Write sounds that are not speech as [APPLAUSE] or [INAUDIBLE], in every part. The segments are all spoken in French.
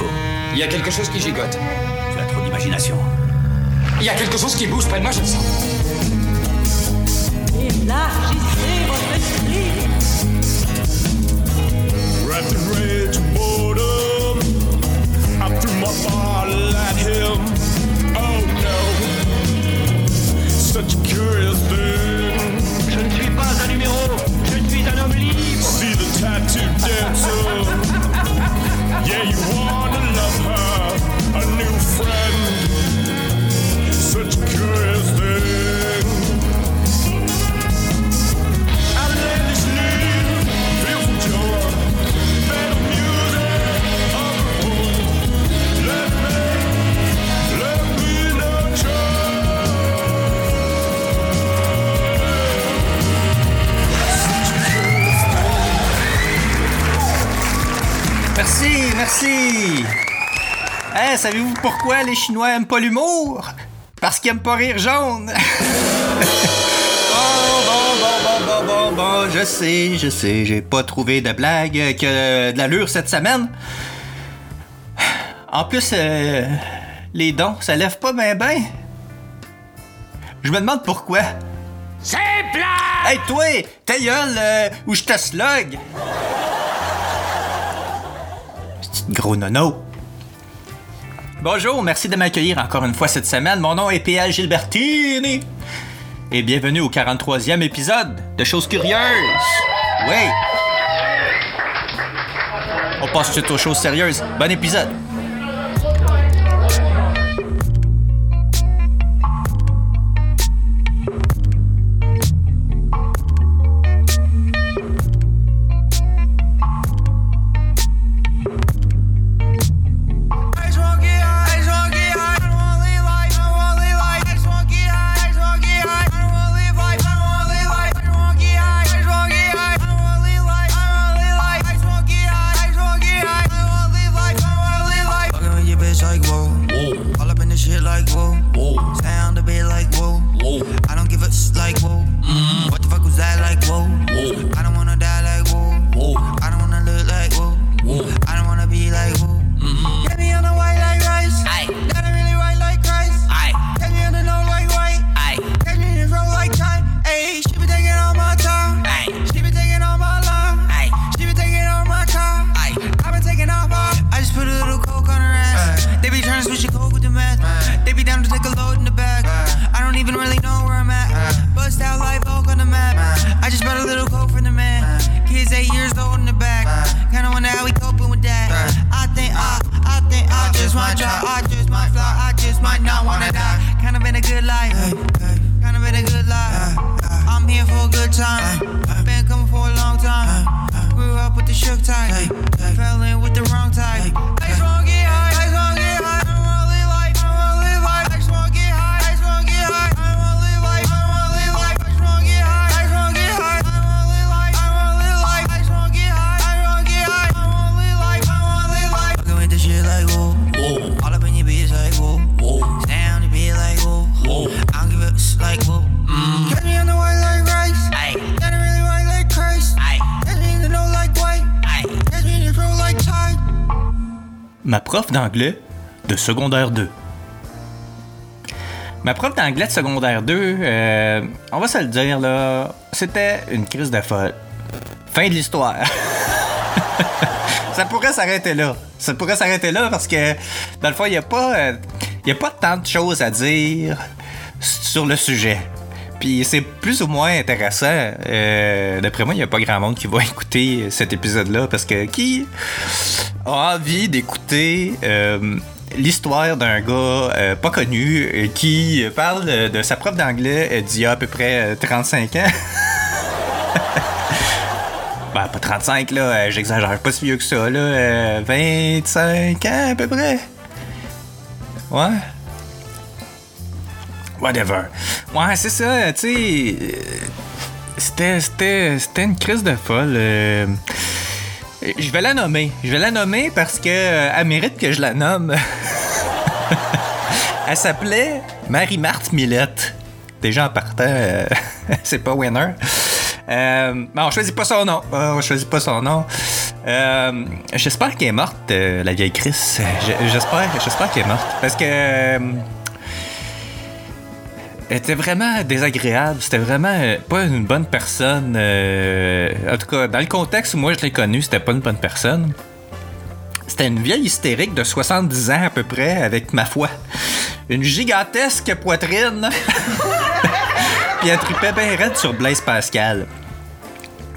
faut. Il y a quelque chose qui gigote. Tu as trop d'imagination. Il y a quelque chose qui bouge près de moi, je le sens. Élargissez votre esprit. In rage boredom, I threw my bottle at him. Oh no, such a curious thing. Je ne suis pas un numéro, je suis un homme libre. See the tattoo dancer. [LAUGHS] Yeah, you love her, a new friend. Such curious thing. Savez-vous pourquoi les Chinois aiment pas l'humour? Parce qu'ils aiment pas rire jaune. [LAUGHS] Bon, bon, bon, bon, bon, bon, je sais, je sais, j'ai pas trouvé de blague que de l'allure cette semaine. En plus, euh, les dons, ça lève pas ben ben. Je me demande pourquoi. C'est plat Hey toi, ta gueule, euh, ou je te slug? Petit gros nono. Bonjour, merci de m'accueillir encore une fois cette semaine. Mon nom est PL Gilbertini. Et bienvenue au 43e épisode de Choses Curieuses. Oui. On passe tout aux choses sérieuses. Bon épisode. How we coping with that. I think I, I think I just might try. I just might fly. I just might not wanna die. Kind of been a good life. Kind of been a good life. I'm here for a good time. Been coming for a long time. Grew up with the shook type. Fell in with the wrong type. Ma prof d'anglais de secondaire 2. Ma prof d'anglais de secondaire 2, euh, on va se le dire là, c'était une crise de folle. Fin de l'histoire. [LAUGHS] ça pourrait s'arrêter là. Ça pourrait s'arrêter là parce que, dans le fond, il n'y a pas. euh, a pas tant de choses à dire sur le sujet. Puis c'est plus ou moins intéressant. Euh, D'après moi, il n'y a pas grand monde qui va [LAUGHS] écouter cet épisode-là parce que qui envie d'écouter euh, l'histoire d'un gars euh, pas connu euh, qui parle de sa prof d'anglais d'il y a à peu près euh, 35 ans? [LAUGHS] Ben, pas 35, là, j'exagère pas si vieux que ça, là. euh, 25 ans, à peu près. Ouais. Whatever. Ouais, c'est ça, tu sais. C'était, c'était, c'était une crise de folle. Euh, Je vais la nommer. Je vais la nommer parce que euh, elle mérite que je la nomme. [LAUGHS] elle s'appelait Marie-Marthe Millette. Déjà en partant, euh, [LAUGHS] c'est pas winner. Euh, mais on choisit pas son nom. Euh, on choisit pas son nom. Euh, j'espère qu'elle est morte, euh, la vieille Chris. Je- J'espère, j'espère qu'elle est morte. Parce que. Était vraiment désagréable. C'était vraiment euh, pas une bonne personne. euh, en tout cas, dans le contexte où moi je l'ai connue, c'était pas une bonne personne. C'était une vieille hystérique de 70 ans à peu près, avec ma foi. Une gigantesque poitrine. [LAUGHS] Puis elle tripait bien raide sur Blaise Pascal.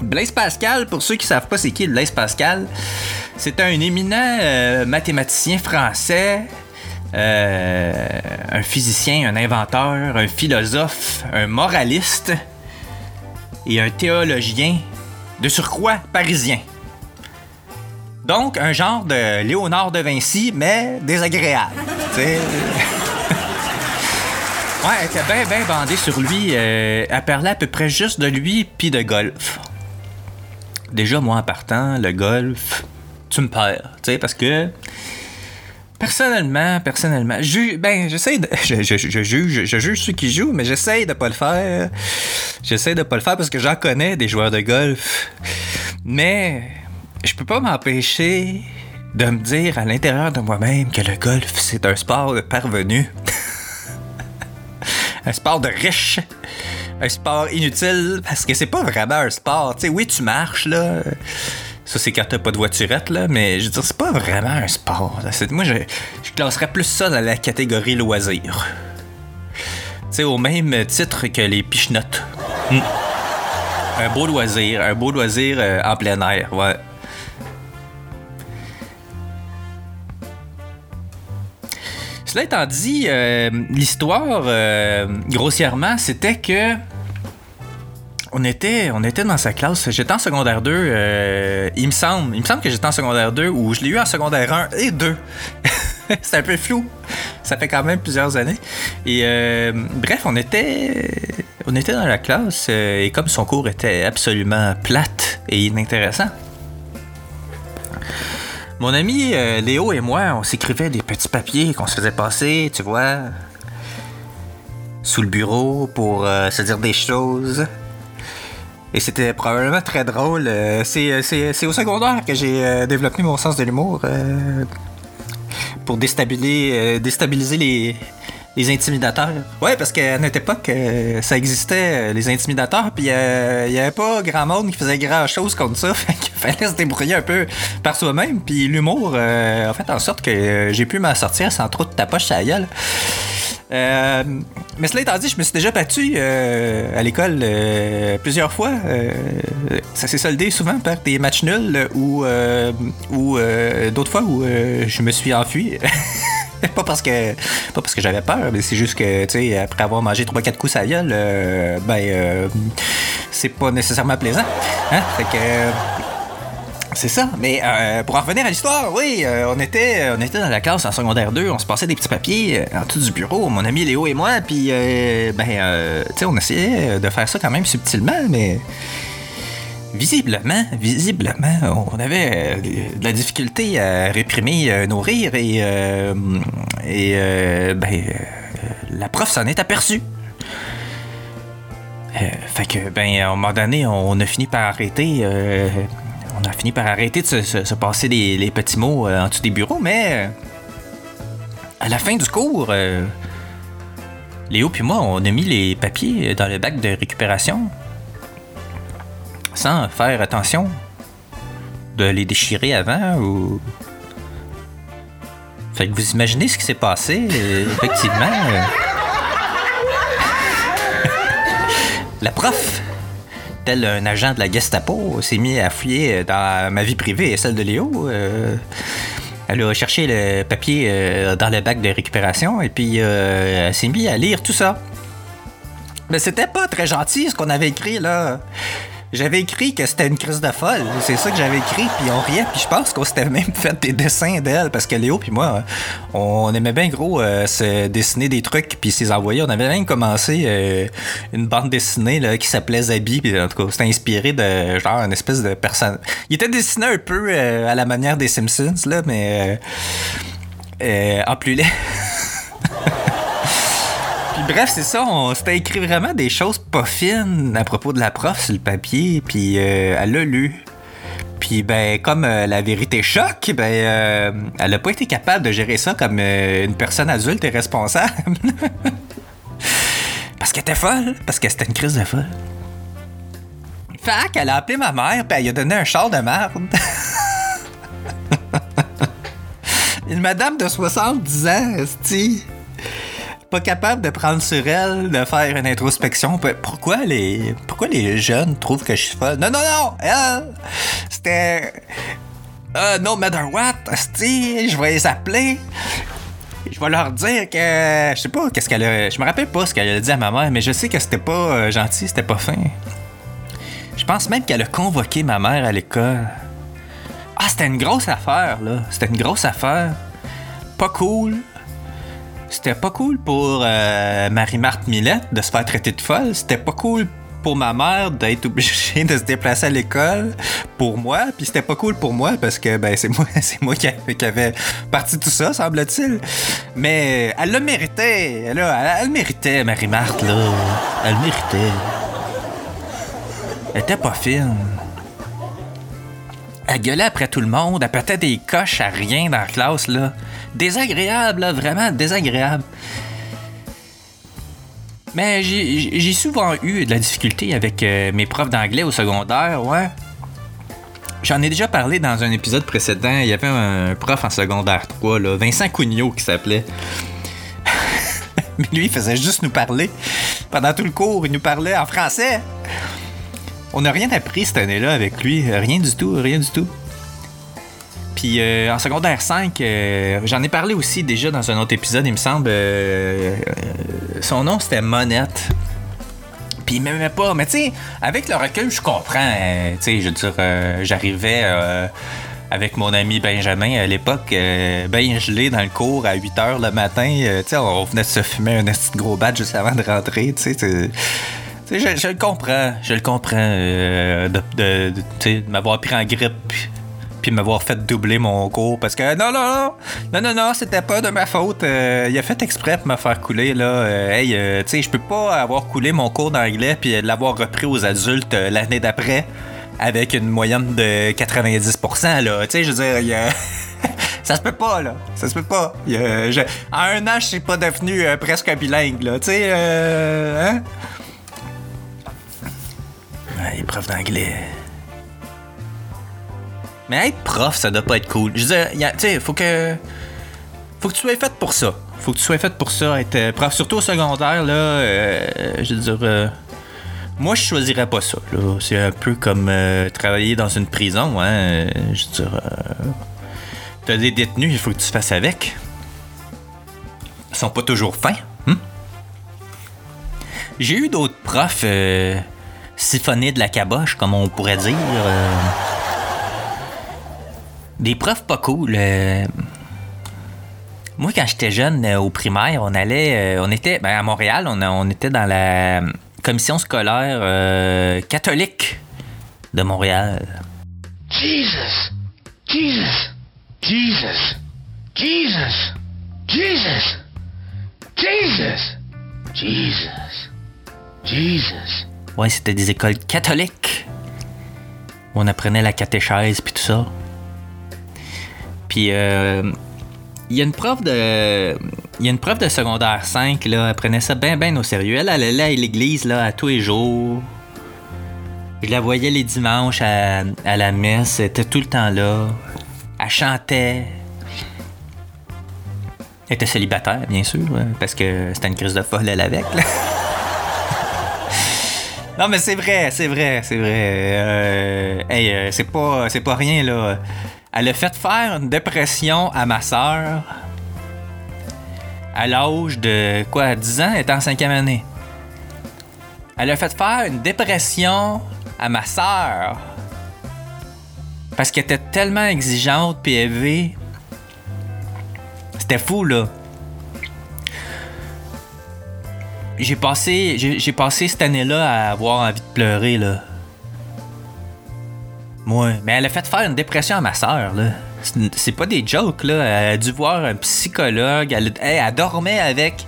Blaise Pascal, pour ceux qui savent pas c'est qui Blaise Pascal, c'est un éminent euh, mathématicien français, un physicien, un inventeur, un philosophe, un moraliste et un théologien de surcroît parisien. Donc, un genre de Léonard de Vinci, mais désagréable. [LAUGHS] ouais, elle était bien, bien bandée sur lui. euh, elle parlait à peu près juste de lui puis de golf. Déjà, moi, en partant, le golf, tu me perds, tu parce que personnellement, personnellement, ben, j'essaie de, [LAUGHS] je juge, je juge ceux qui jouent, mais j'essaie de pas le faire. J'essaie de pas le faire parce que j'en connais des joueurs de golf, mais je peux pas m'empêcher de me dire à l'intérieur de moi-même que le golf, c'est un sport de parvenu. [LAUGHS] un sport de riche. Un sport inutile parce que c'est pas vraiment un sport. Tu sais, oui, tu marches, là. Ça, c'est quand t'as pas de voiturette, là. Mais je veux dire, c'est pas vraiment un sport. là. Moi, je, je classerais plus ça dans la catégorie loisir. Tu sais, au même titre que les pichenottes. Hmm. Un beau loisir. Un beau loisir euh, en plein air, ouais. Cela étant dit, euh, l'histoire, euh, grossièrement, c'était que on était, on était dans sa classe. J'étais en secondaire 2, euh, il me semble. Il me semble que j'étais en secondaire 2 ou je l'ai eu en secondaire 1 et 2. [LAUGHS] C'est un peu flou. Ça fait quand même plusieurs années. Et euh, bref, on était, on était dans la classe euh, et comme son cours était absolument plate et inintéressant, mon ami Léo et moi, on s'écrivait des petits papiers qu'on se faisait passer, tu vois, sous le bureau pour se dire des choses. Et c'était probablement très drôle. Euh, c'est, c'est- au secondaire que j'ai euh, développé mon sens de l'humour euh, pour déstabiliser, euh, déstabiliser les, les intimidateurs. Ouais, parce qu'à notre époque, euh, ça existait, euh, les intimidateurs, puis euh, il n'y avait pas grand monde qui faisait grand chose contre ça. [LAUGHS] Fait fallait se débrouiller un peu par soi-même. Puis l'humour euh, a fait en sorte que euh, j'ai pu m'en sortir sans trop de tapoche à la gueule. Euh, mais cela étant dit, je me suis déjà battu euh, à l'école euh, plusieurs fois. Ça s'est soldé souvent par des matchs nuls ou, ou d'autres fois où je me suis enfui. [LAUGHS] pas parce que pas parce que j'avais peur, mais c'est juste que tu sais après avoir mangé 3 4 coups la gueule, ben c'est pas nécessairement plaisant. Hein? Fait que c'est ça. Mais euh, pour en revenir à l'histoire, oui, euh, on, était, on était dans la classe en secondaire 2, on se passait des petits papiers euh, en dessous du bureau, mon ami Léo et moi, puis euh, ben, tu sais, on essayait de faire ça quand même subtilement, mais visiblement, visiblement, on avait de la difficulté à réprimer nos rires et, et ben, la prof s'en est aperçue. Fait que, ben, à un moment donné, on a fini par arrêter. On a fini par arrêter de se, se- se passer les, petits mots euh, en dessous des bureaux, mais euh, à la fin du cours, euh, Léo puis moi, on a mis les papiers dans le bac de récupération sans faire attention de les déchirer avant ou. Fait que vous imaginez ce qui s'est passé, effectivement. [LAUGHS] La prof, tel un agent de la Gestapo, s'est mis à fouiller dans ma vie privée et celle de Léo. Euh, elle a cherché le papier euh, dans le bac de récupération et puis euh, elle s'est mis à lire tout ça. Mais c'était pas très gentil ce qu'on avait écrit là. J'avais écrit que c'était une crise de folle. C'est ça que j'avais écrit, puis on riait, puis je pense qu'on s'était même [LAUGHS] fait des dessins d'elle, parce que Léo puis moi, on aimait bien gros euh, se dessiner des trucs, puis s'y envoyer. On avait même commencé euh, une bande dessinée là, qui s'appelait Zabi, puis en tout cas, c'était inspiré de genre une espèce de personne. Il était dessiné un peu euh, à la manière des Simpsons, là, mais euh, euh, en plus laid. [LAUGHS] Bref, c'est ça, on s'était écrit vraiment des choses pas fines à propos de la prof sur le papier, puis euh, elle l'a lu. Puis ben, comme euh, la vérité choque, ben, euh, elle a pas été capable de gérer ça comme euh, une personne adulte et responsable. [LAUGHS] parce qu'elle était folle, parce que c'était une crise de folle. Fait qu'elle a appelé ma mère, puis elle lui a donné un char de merde. [LAUGHS] une madame de 70 ans, esti pas capable de prendre sur elle, de faire une introspection. Pourquoi les, pourquoi les jeunes trouvent que je suis folle? Non, non, non! Elle, c'était. Uh, no matter what, asti, je vais les appeler. Je vais leur dire que. Je sais pas, qu'est-ce qu'elle a. Je me rappelle pas ce qu'elle a dit à ma mère, mais je sais que c'était pas euh, gentil, c'était pas fin. Je pense même qu'elle a convoqué ma mère à l'école. Ah, c'était une grosse affaire, là. C'était une grosse affaire. Pas cool. C'était pas cool pour euh, Marie-Marthe Millette de se faire traiter de folle. C'était pas cool pour ma mère d'être obligée de se déplacer à l'école pour moi. Puis c'était pas cool pour moi parce que ben, c'est moi, [LAUGHS] c'est moi qui, avait, parti tout ça, semble-t-il. Mais elle le méritait. Elle, a- elle, méritait, Marie-Marthe, là. Elle méritait. Elle était pas fine. Elle gueulait après tout le monde, elle pétait des coches à rien dans la classe, là. Désagréable, là, vraiment désagréable. Mais j'ai j'ai souvent eu de la difficulté avec euh, mes profs d'anglais au secondaire, ouais. J'en ai déjà parlé dans un épisode précédent. Il y avait un prof en secondaire 3, là, Vincent Cugnot, qui s'appelait. [LAUGHS] Mais lui, il faisait juste nous parler. Pendant tout le cours, il nous parlait en français. On n'a rien appris cette année-là avec lui. Rien du tout, rien du tout. Puis euh, en secondaire 5, euh, j'en ai parlé aussi déjà dans un autre épisode, il me semble. euh, son nom, c'était Monette. Puis il m'aimait pas. Mais tu sais, avec le recul, je comprends. tu sais, je veux dire, j'arrivais avec mon ami Benjamin à l'époque, euh, bien gelé dans le cours à 8 h le matin. euh, on venait de se fumer un petit gros badge juste avant de rentrer. Tu sais, c'est- tu sais, je, le comprends. Je le comprends euh, de, de- de- de m'avoir pris en grippe. puis- Puis m'avoir fait doubler mon cours parce que non, non, non, non, non, non, c'était pas de ma faute. Euh, il a fait exprès pour me faire couler, là. Euh, hey, euh, tu sais, je peux pas avoir coulé mon cours d'anglais puis l'avoir repris aux adultes euh, l'année d'après avec une moyenne de 90%, là. Tu sais, je veux dire, [LAUGHS] ça se peut pas, là. Ça se peut pas. En un an, je suis pas devenu euh, presque bilingue, là. Tu sais, hein? Ouais, prof d'anglais. Mais être prof, ça doit pas être cool. Je veux dire, tu sais, faut que. Faut que tu sois fait pour ça. Faut que tu sois fait pour ça, être euh, prof. Surtout au secondaire, là. euh, je veux dire. euh, moi, je choisirais pas ça. C'est un peu comme euh, travailler dans une prison, hein. euh, Je veux dire. euh, T'as des détenus, il faut que tu fasses avec. Ils sont pas toujours fins. hein? J'ai eu d'autres profs siphonner de la caboche, comme on pourrait dire. Euh. Des profs pas cool. Euh. Moi, quand j'étais jeune euh, au primaire, on allait, on était ben, à Montréal, on, on, était dans la commission scolaire catholique de Montréal. Jesus, Jesus, Jesus, Jesus, Jesus, Jesus, Jesus, Jesus. Ouais, c'était des écoles catholiques. où On apprenait la catéchèse puis tout ça. Puis euh, il y a une prof de y a une prof de secondaire 5 là, elle prenait ça bien bien au sérieux. Elle, allait à l'église là à tous les jours. Je la voyais les dimanches à, à la messe, elle était tout le temps là. Elle chantait. Elle était célibataire, bien sûr, hein, parce que c'était une crise de folle, elle avec. [LAUGHS] Non, mais c'est vrai, c'est vrai, c'est vrai. Euh, hey, euh, c'est pas, c'est pas rien, là. Elle a fait faire une dépression à ma sœur à l'âge de, quoi, 10 ans? Elle en cinquième année. Elle a fait faire une dépression à ma sœur parce qu'elle était tellement exigeante élevée. C'était fou, là. J'ai passé, j'ai passé cette année-là à avoir envie de pleurer, là. Moi, mais elle a fait faire une dépression à ma soeur, là. C'est- pas des jokes, là. Elle a dû voir un psychologue. Elle, hey, elle dormait avec.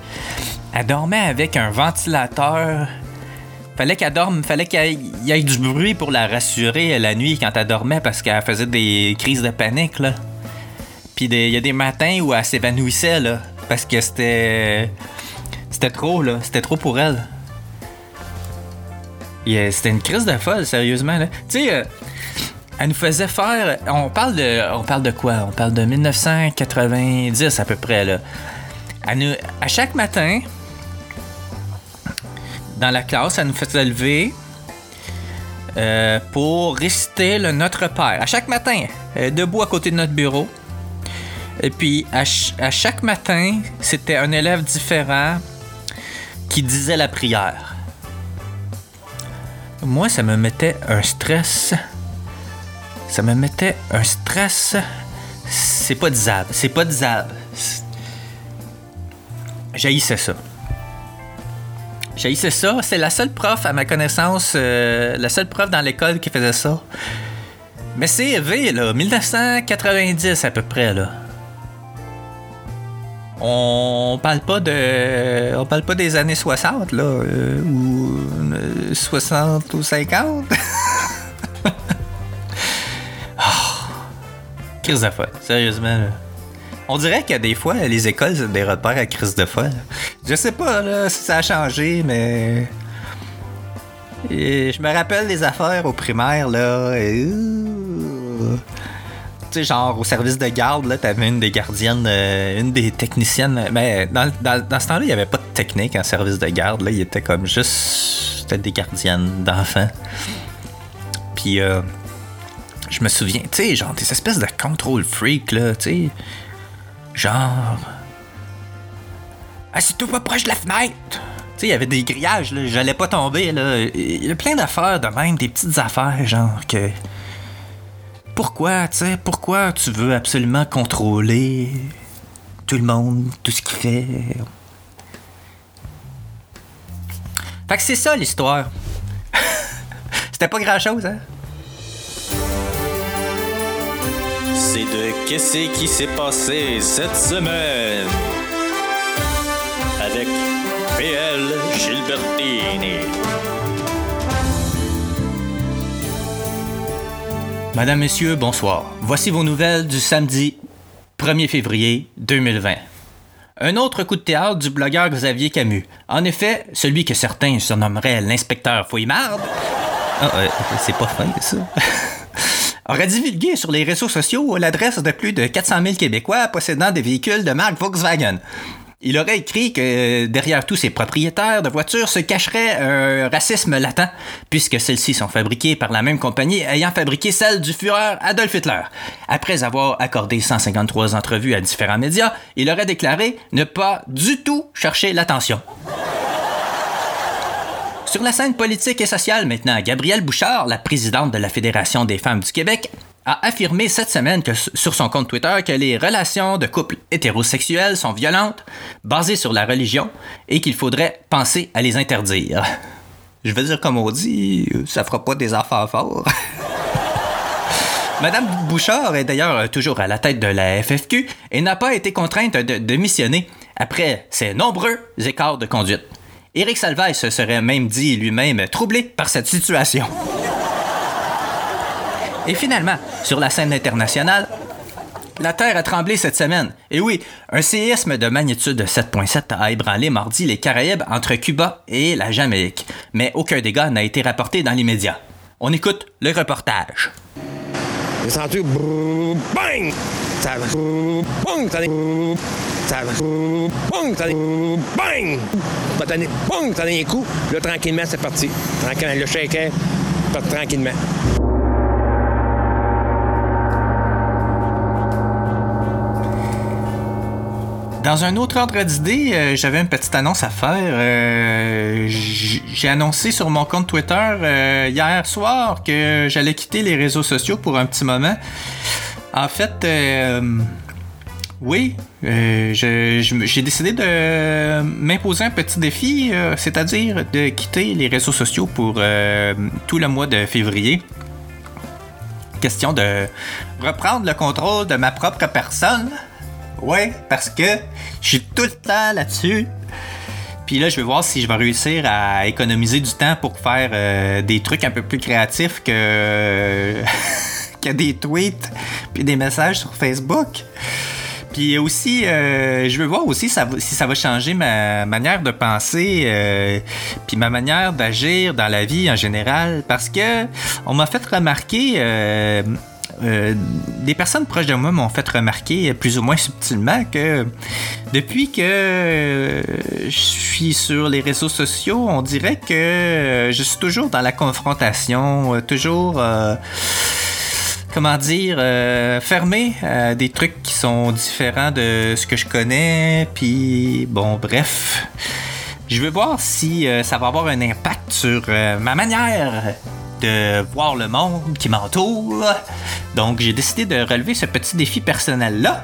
Elle dormait avec un ventilateur Fallait qu'elle dorme, fallait qu'il y ait- du bruit pour la rassurer la nuit quand elle dormait parce qu'elle faisait des crises de panique, là. Puis il y a des matins où elle s'évanouissait, là, parce que c'était. C'était trop, là. C'était trop pour elle. C'était une crise de folle, sérieusement, là. Tu sais, euh, elle nous faisait faire. On parle de. On parle de quoi? On parle de 1990 à peu près, là. Elle nous- à chaque matin, dans la classe, elle nous faisait lever euh, pour réciter le Notre Père. À chaque matin, debout à côté de notre bureau. Et puis, à chaque matin, c'était un élève différent qui disait la prière. Moi, ça me mettait un stress. Ça me mettait un stress. C'est pas disable. C'est pas disable. J'haïssais ça. J'haïssais ça. C'est la seule prof, à ma connaissance, euh, la seule prof dans l'école qui faisait ça. Mais c'est V, là, 1990 à peu près, là. On parle pas de. On parle pas des années 60, là, euh, ou euh, 60 ou 50. [LAUGHS] Ah. Crise de folle, sérieusement, là. On dirait que des fois, les écoles, c'est des repères à crise de folle. Je sais pas là, si ça a changé, mais. Et je me rappelle des affaires au primaire, là. euh, Sais, genre au service de garde, là, t'avais une des gardiennes, euh, une des techniciennes. Mais dans, dans- ce temps-là, il n'y avait pas de technique en service de garde, là. Il était comme juste. C'était des gardiennes d'enfants. Puis, euh, je me souviens, tu sais, genre des espèces de contrôle freak, là, tu sais. Genre. Assis-toi pas proche de la fenêtre! Tu sais, il y avait des grillages, là. J'allais pas tomber, là. Il y a plein d'affaires de même, des petites affaires, genre que. Pourquoi, tu pourquoi tu veux absolument contrôler tout le monde, tout ce qu'il fait? Fait que c'est ça l'histoire. [LAUGHS] C'était pas grand chose, hein? C'est de Qu'est-ce qui s'est passé cette semaine? Avec PL Gilbertini. Madame, Messieurs, bonsoir. Voici vos nouvelles du samedi 1er février 2020. Un autre coup de théâtre du blogueur Xavier Camus. En effet, celui que certains surnommeraient l'inspecteur Fouillarde. Ah, euh, c'est pas fin, ça. [LAUGHS] aurait divulgué sur les réseaux sociaux l'adresse de plus de 400 000 Québécois possédant des véhicules de marque Volkswagen. Il aurait écrit que derrière tous ces propriétaires de voitures se cacherait un racisme latent, puisque celles-ci sont fabriquées par la même compagnie ayant fabriqué celle du Führer Adolf Hitler. Après avoir accordé 153 entrevues à différents médias, il aurait déclaré ne pas du tout chercher l'attention. Sur la scène politique et sociale maintenant, Gabrielle Bouchard, la présidente de la Fédération des femmes du Québec, a affirmé cette semaine sur son compte Twitter que les relations de couple hétérosexuels sont violentes, basées sur la religion, et qu'il faudrait penser à les interdire. Je veux dire, comme on dit, ça fera pas des affaires forts. [LAUGHS] Madame Bouchard est d'ailleurs toujours à la tête de la FFQ et n'a pas été contrainte de démissionner après ses nombreux écarts de conduite. Éric Salvaille se serait même dit lui-même troublé par cette situation. Et finalement, sur la scène internationale, la Terre a tremblé cette semaine. Et oui, un séisme de magnitude 7.7 a ébranlé mardi les Caraïbes entre Cuba et la Jamaïque. Mais aucun dégât n'a été rapporté dans l'immédiat. On écoute le reportage. J'ai senti bang! Ça Bang! Ça. Ça Bang! Ça. Bang! Bang! Ça allait un coup. Là, tranquillement, c'est parti. Tranquillement, le shaker, tranquillement. Dans un autre ordre d'idée, euh, j'avais une petite annonce à faire. Euh, J'ai annoncé sur mon compte Twitter euh, hier soir que j'allais quitter les réseaux sociaux pour un petit moment. En fait, oui, j'ai décidé de m'imposer un petit défi, c'est-à-dire de quitter les réseaux sociaux pour tout le mois de février. Question de reprendre le contrôle de ma propre personne. Ouais, parce que je suis tout le temps là-dessus. Puis là, je vais voir si je vais réussir à économiser du temps pour faire euh, des trucs un peu plus créatifs que, [LAUGHS] des tweets puis des messages sur Facebook. Puis aussi, euh, je veux voir aussi si ça va changer ma manière de penser, euh, puis ma manière d'agir dans la vie en général, parce que on m'a fait remarquer. Euh, des personnes proches de moi m'ont fait remarquer plus ou moins subtilement que depuis que je suis sur les réseaux sociaux, on dirait que je suis toujours dans la confrontation, euh, toujours euh, comment dire, fermé à des trucs qui sont différents de ce que je connais. Puis, bon, bref. Je veux voir si ça va avoir un impact sur ma manière de voir le monde qui m'entoure. Donc, j'ai décidé de relever ce petit défi personnel-là.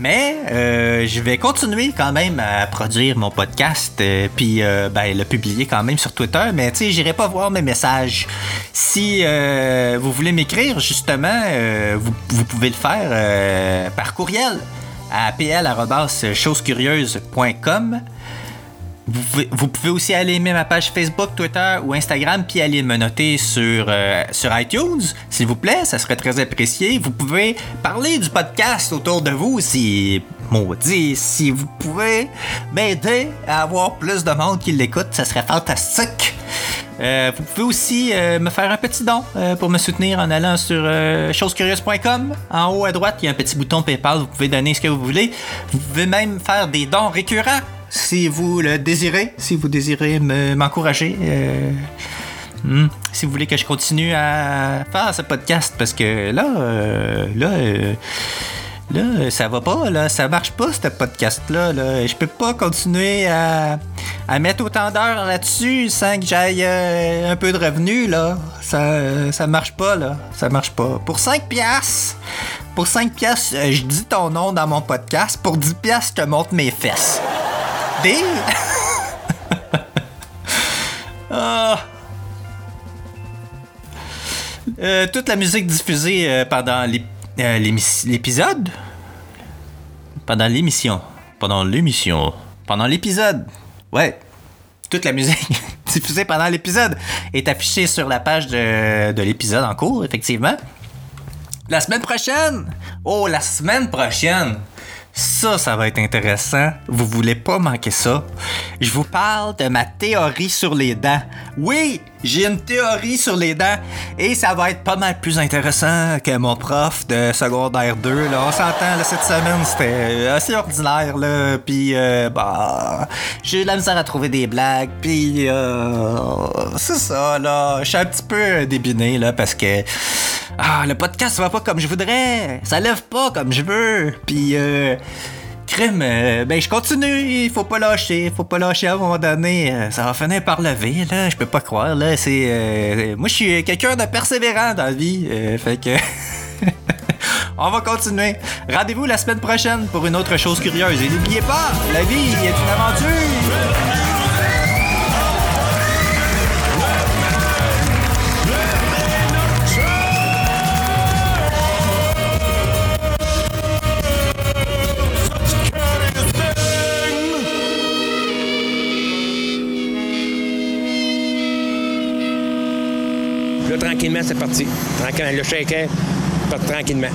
Mais euh, je vais continuer quand même à produire mon podcast, euh, puis euh, ben, le publier quand même sur Twitter. Mais tu sais, j'irai pas voir mes messages. Si vous voulez m'écrire, justement, vous, pouvez le faire par courriel à pl.chosecurieuse.com. Vous pouvez, aussi aller aimer ma page Facebook, Twitter ou Instagram, puis aller me noter sur, euh, sur iTunes, s'il vous plaît, ça serait très apprécié. Vous pouvez parler du podcast autour de vous, si maudit, si vous pouvez m'aider à avoir plus de monde qui l'écoute, ça serait fantastique. Euh, vous pouvez aussi euh, me faire un petit don pour me soutenir en allant sur chosecurieuses.com. En haut à droite, il y a un petit bouton PayPal. Vous pouvez donner ce que vous voulez. Vous pouvez même faire des dons récurrents si vous le désirez. Si vous désirez me- m'encourager. euh, hmm, si vous voulez que je continue à faire ce podcast, parce que là, euh, là, euh, là, ça va pas, là, ça marche pas ce podcast-là. Là. Je peux pas continuer à, à mettre autant d'heures là-dessus sans que j'aille euh, un peu de revenus, là. Ça, ça marche pas, là. Ça marche pas. Pour 5 piastres, pour 5 piastres, je dis ton nom dans mon podcast. Pour 10 piastres, je te montre mes fesses. [LAUGHS] Ah... Euh, toute la musique diffusée euh, pendant euh, l'épisode? Pendant l'émission. Pendant l'émission. Pendant l'épisode. Ouais. Toute la musique [LAUGHS] diffusée pendant l'épisode est affichée sur la page de l'épisode en cours, effectivement. La semaine prochaine! Oh, la semaine prochaine! Ça, ça va être intéressant. Vous voulez pas manquer ça. Je vous parle de ma théorie sur les dents. Oui, j'ai une théorie sur les dents et ça va être pas mal plus intéressant que mon prof de secondaire 2. Là. On s'entend, cette semaine, c'était assez ordinaire. Là. Puis, euh, bah, j'ai eu la misère à trouver des blagues. Puis, euh, c'est ça, là. Je suis un petit peu débiné, là, parce que ah, le podcast va pas comme je voudrais. Ça lève pas comme je veux. Puis, euh, crème, euh, ben je continue. Il faut pas lâcher. Faut pas lâcher à un moment donné. Euh, ça va finir par lever, là. Je peux pas croire, là. C'est, euh, moi, je suis quelqu'un de persévérant dans la vie. Euh, fait que. [LAUGHS] On va continuer. Rendez-vous la semaine prochaine pour une autre chose curieuse. Et n'oubliez pas, la vie est une aventure. Tranquillement, c'est parti. Tranquillement, le shaker, part tranquillement.